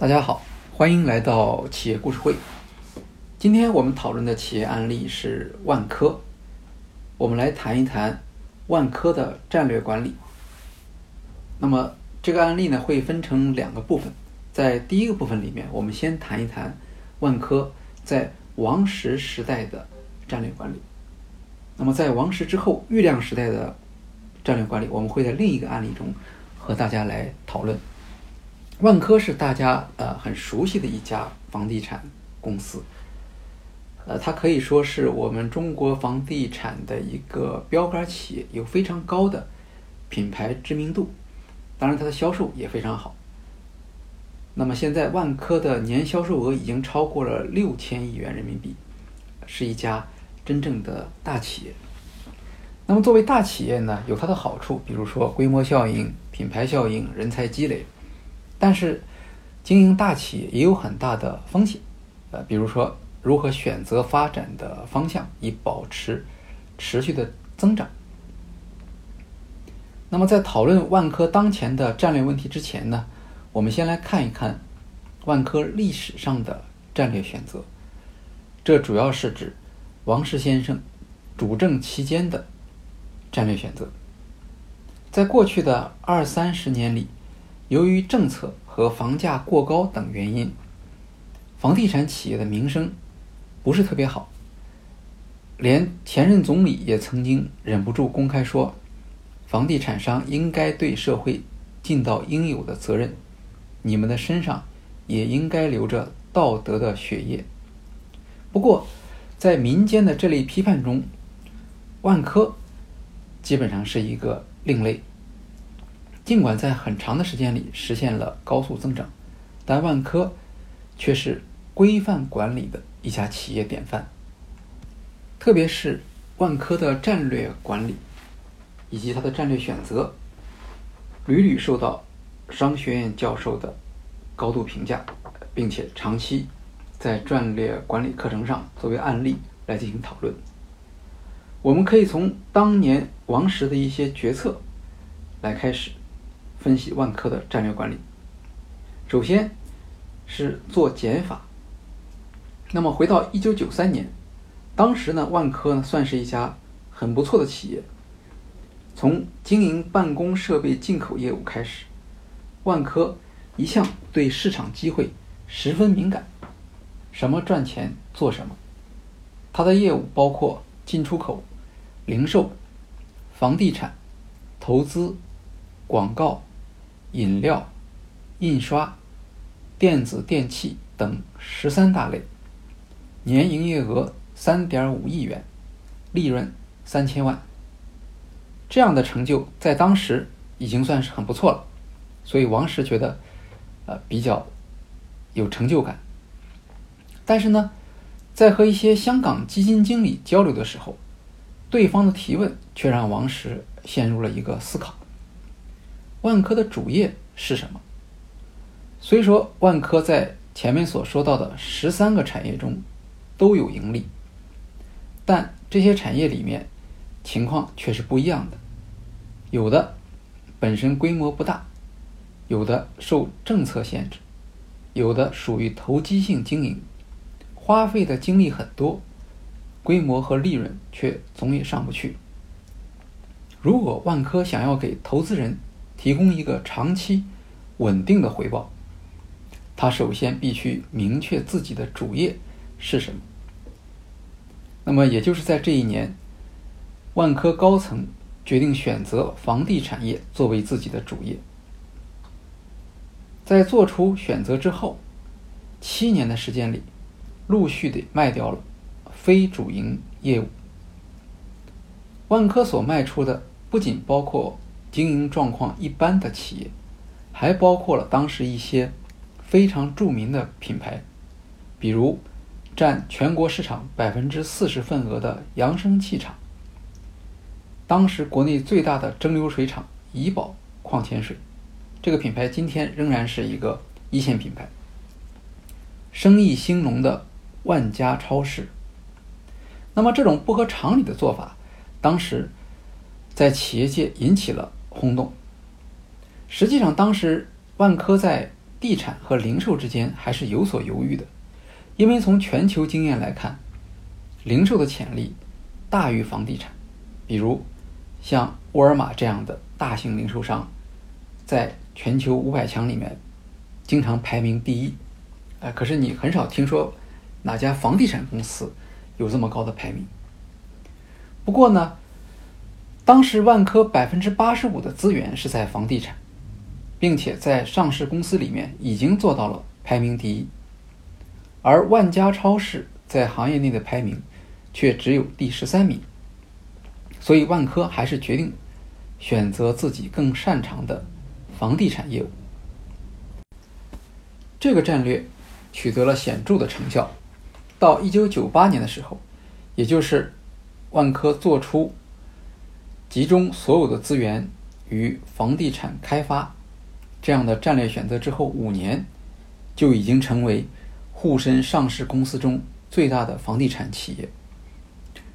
大家好，欢迎来到企业故事会。今天我们讨论的企业案例是万科，我们来谈一谈万科的战略管理。那么这个案例呢，会分成两个部分。在第一个部分里面，我们先谈一谈万科在王石时代的战略管理。那么在王石之后，郁亮时代的战略管理，我们会在另一个案例中和大家来讨论。万科是大家呃很熟悉的一家房地产公司，呃，它可以说是我们中国房地产的一个标杆企业，有非常高的品牌知名度，当然它的销售也非常好。那么现在万科的年销售额已经超过了六千亿元人民币，是一家真正的大企业。那么作为大企业呢，有它的好处，比如说规模效应、品牌效应、人才积累。但是，经营大企业也有很大的风险，呃，比如说如何选择发展的方向，以保持持续的增长。那么，在讨论万科当前的战略问题之前呢，我们先来看一看万科历史上的战略选择。这主要是指王石先生主政期间的战略选择。在过去的二三十年里。由于政策和房价过高等原因，房地产企业的名声不是特别好。连前任总理也曾经忍不住公开说：“房地产商应该对社会尽到应有的责任，你们的身上也应该流着道德的血液。”不过，在民间的这类批判中，万科基本上是一个另类。尽管在很长的时间里实现了高速增长，但万科却是规范管理的一家企业典范。特别是万科的战略管理以及它的战略选择，屡屡受到商学院教授的高度评价，并且长期在战略管理课程上作为案例来进行讨论。我们可以从当年王石的一些决策来开始。分析万科的战略管理，首先是做减法。那么回到一九九三年，当时呢，万科呢算是一家很不错的企业。从经营办公设备进口业务开始，万科一向对市场机会十分敏感，什么赚钱做什么。它的业务包括进出口、零售、房地产、投资、广告。饮料、印刷、电子电器等十三大类，年营业额三点五亿元，利润三千万。这样的成就在当时已经算是很不错了，所以王石觉得，呃，比较有成就感。但是呢，在和一些香港基金经理交流的时候，对方的提问却让王石陷入了一个思考。万科的主业是什么？虽说万科在前面所说到的十三个产业中都有盈利，但这些产业里面情况却是不一样的。有的本身规模不大，有的受政策限制，有的属于投机性经营，花费的精力很多，规模和利润却总也上不去。如果万科想要给投资人，提供一个长期稳定的回报，他首先必须明确自己的主业是什么。那么，也就是在这一年，万科高层决定选择房地产业作为自己的主业。在做出选择之后，七年的时间里，陆续的卖掉了非主营业务。万科所卖出的不仅包括。经营状况一般的企业，还包括了当时一些非常著名的品牌，比如占全国市场百分之四十份额的扬声器厂，当时国内最大的蒸馏水厂怡宝矿泉水，这个品牌今天仍然是一个一线品牌。生意兴隆的万家超市，那么这种不合常理的做法，当时在企业界引起了。轰动。实际上，当时万科在地产和零售之间还是有所犹豫的，因为从全球经验来看，零售的潜力大于房地产。比如，像沃尔玛这样的大型零售商，在全球五百强里面经常排名第一，哎，可是你很少听说哪家房地产公司有这么高的排名。不过呢，当时万科百分之八十五的资源是在房地产。并且在上市公司里面已经做到了排名第一，而万家超市在行业内的排名却只有第十三名，所以万科还是决定选择自己更擅长的房地产业务。这个战略取得了显著的成效。到一九九八年的时候，也就是万科做出集中所有的资源于房地产开发。这样的战略选择之后五年，就已经成为沪深上市公司中最大的房地产企业。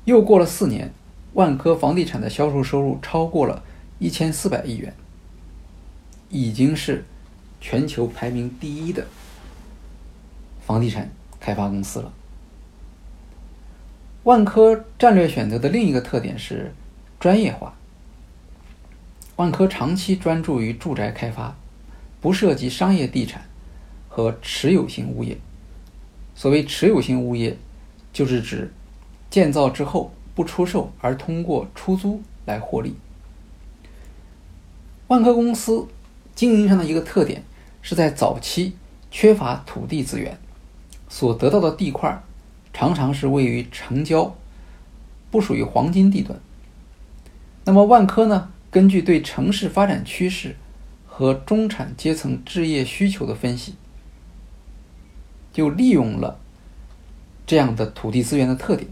又过了四年，万科房地产的销售收入超过了一千四百亿元，已经是全球排名第一的房地产开发公司了。万科战略选择的另一个特点是专业化。万科长期专注于住宅开发。不涉及商业地产和持有型物业。所谓持有型物业，就是指建造之后不出售，而通过出租来获利。万科公司经营上的一个特点是在早期缺乏土地资源，所得到的地块常常是位于城郊，不属于黄金地段。那么万科呢？根据对城市发展趋势。和中产阶层置业需求的分析，就利用了这样的土地资源的特点，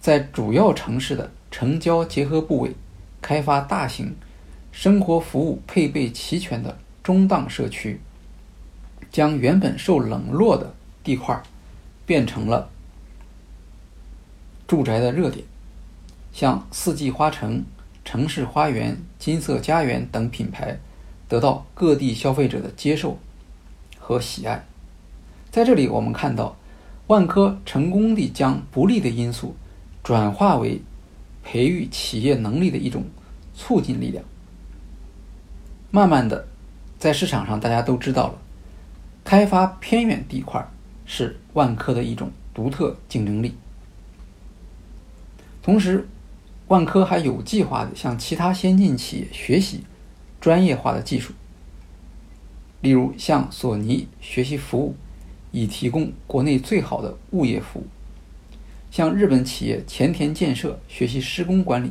在主要城市的城郊结合部位开发大型生活服务配备齐全的中档社区，将原本受冷落的地块变成了住宅的热点，像四季花城、城市花园、金色家园等品牌。得到各地消费者的接受和喜爱，在这里我们看到，万科成功地将不利的因素转化为培育企业能力的一种促进力量。慢慢的，在市场上大家都知道了，开发偏远地块是万科的一种独特竞争力。同时，万科还有计划的向其他先进企业学习。专业化的技术，例如向索尼学习服务，以提供国内最好的物业服务；向日本企业前田建设学习施工管理；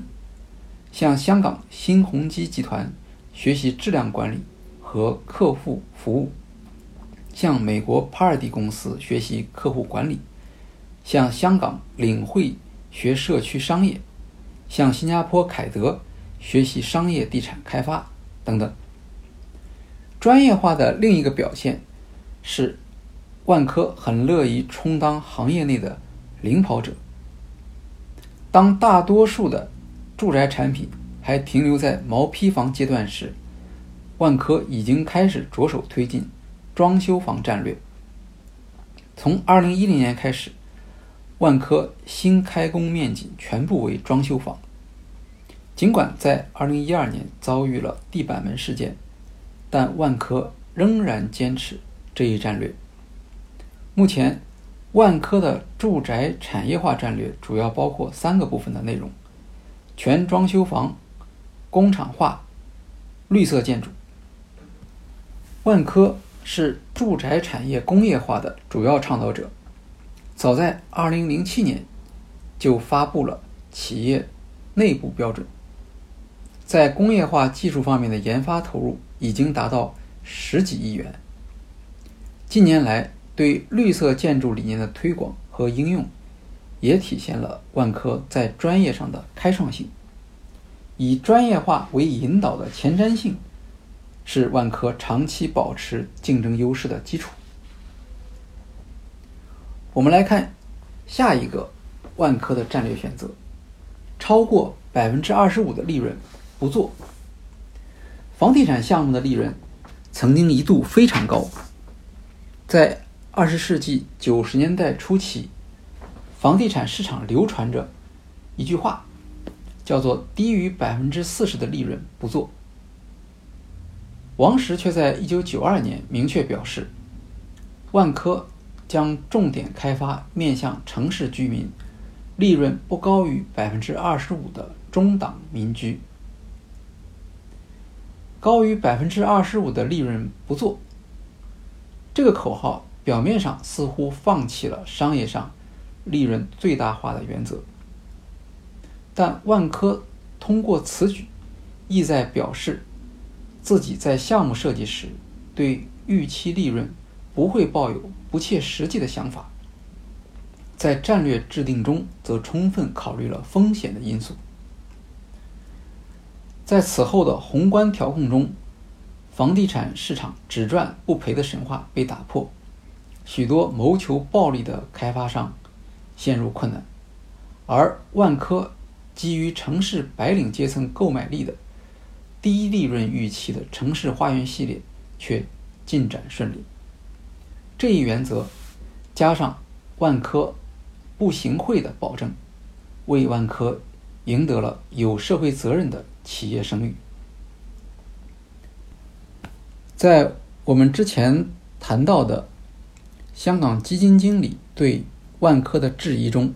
向香港新鸿基集团学习质量管理和客户服务；向美国帕尔迪公司学习客户管理；向香港领汇学社区商业；向新加坡凯德学习商业地产开发。等等，专业化的另一个表现是，万科很乐于充当行业内的领跑者。当大多数的住宅产品还停留在毛坯房阶段时，万科已经开始着手推进装修房战略。从二零一零年开始，万科新开工面积全部为装修房。尽管在2012年遭遇了地板门事件，但万科仍然坚持这一战略。目前，万科的住宅产业化战略主要包括三个部分的内容：全装修房、工厂化、绿色建筑。万科是住宅产业工业化的主要倡导者，早在2007年就发布了企业内部标准。在工业化技术方面的研发投入已经达到十几亿元。近年来，对绿色建筑理念的推广和应用，也体现了万科在专业上的开创性。以专业化为引导的前瞻性，是万科长期保持竞争优势的基础。我们来看下一个万科的战略选择：超过百分之二十五的利润。不做房地产项目的利润曾经一度非常高，在二十世纪九十年代初期，房地产市场流传着一句话，叫做“低于百分之四十的利润不做”。王石却在一九九二年明确表示，万科将重点开发面向城市居民、利润不高于百分之二十五的中档民居。高于百分之二十五的利润不做，这个口号表面上似乎放弃了商业上利润最大化的原则，但万科通过此举，意在表示自己在项目设计时对预期利润不会抱有不切实际的想法，在战略制定中则充分考虑了风险的因素。在此后的宏观调控中，房地产市场只赚不赔的神话被打破，许多谋求暴利的开发商陷入困难，而万科基于城市白领阶层购买力的低利润预期的城市花园系列却进展顺利。这一原则加上万科不行贿的保证，为万科赢得了有社会责任的。企业声誉，在我们之前谈到的香港基金经理对万科的质疑中，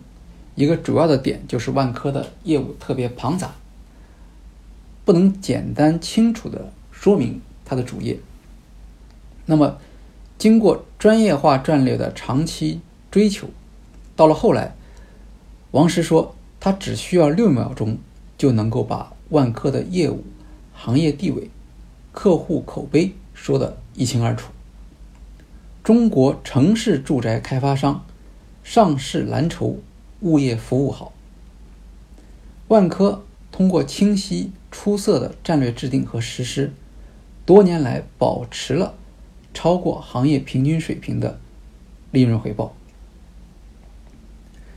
一个主要的点就是万科的业务特别庞杂，不能简单清楚的说明它的主业。那么，经过专业化战略的长期追求，到了后来，王石说他只需要六秒钟就能够把。万科的业务、行业地位、客户口碑说得一清二楚。中国城市住宅开发商上市蓝筹，物业服务好。万科通过清晰出色的战略制定和实施，多年来保持了超过行业平均水平的利润回报。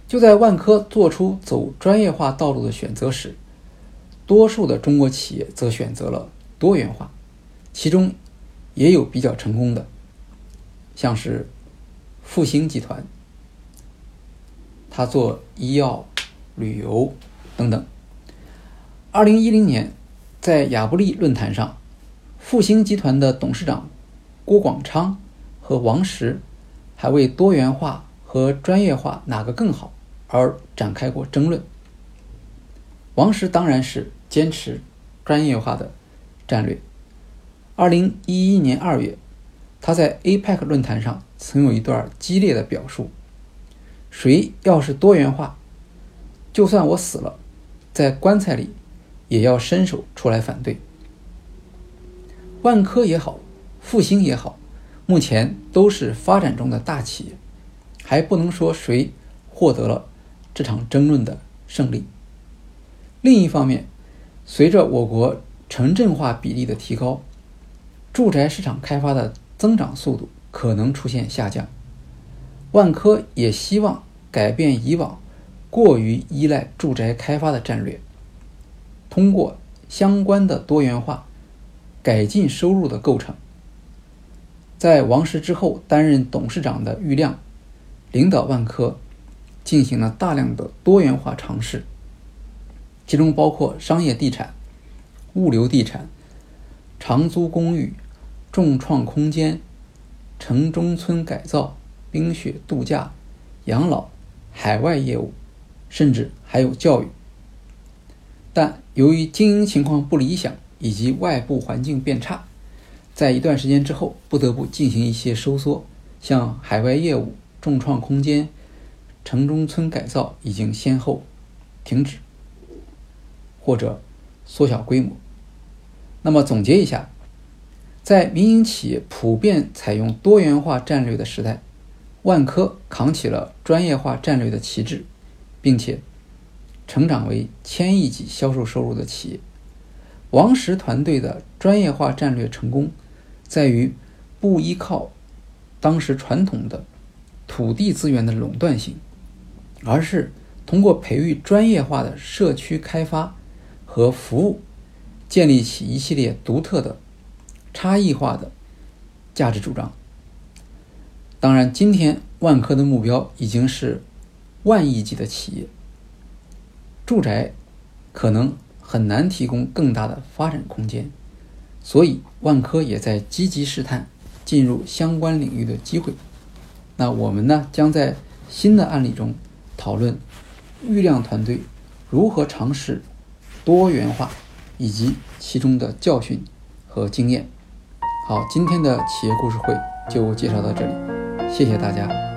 就在万科做出走专业化道路的选择时，多数的中国企业则选择了多元化，其中也有比较成功的，像是复兴集团，他做医药、旅游等等。二零一零年，在亚布力论坛上，复兴集团的董事长郭广昌和王石还为多元化和专业化哪个更好而展开过争论。王石当然是。坚持专业化的战略。二零一一年二月，他在 APEC 论坛上曾有一段激烈的表述：“谁要是多元化，就算我死了，在棺材里也要伸手出来反对。”万科也好，复兴也好，目前都是发展中的大企业，还不能说谁获得了这场争论的胜利。另一方面，随着我国城镇化比例的提高，住宅市场开发的增长速度可能出现下降。万科也希望改变以往过于依赖住宅开发的战略，通过相关的多元化改进收入的构成。在王石之后担任董事长的郁亮，领导万科进行了大量的多元化尝试。其中包括商业地产、物流地产、长租公寓、众创空间、城中村改造、冰雪度假、养老、海外业务，甚至还有教育。但由于经营情况不理想以及外部环境变差，在一段时间之后不得不进行一些收缩，像海外业务、众创空间、城中村改造已经先后停止。或者缩小规模。那么总结一下，在民营企业普遍采用多元化战略的时代，万科扛起了专业化战略的旗帜，并且成长为千亿级销售收入的企业。王石团队的专业化战略成功，在于不依靠当时传统的土地资源的垄断性，而是通过培育专业化的社区开发。和服务，建立起一系列独特的、差异化的价值主张。当然，今天万科的目标已经是万亿级的企业，住宅可能很难提供更大的发展空间，所以万科也在积极试探进入相关领域的机会。那我们呢，将在新的案例中讨论郁亮团队如何尝试多元化以及其中的教训和经验。好，今天的企业故事会就介绍到这里。谢谢大家。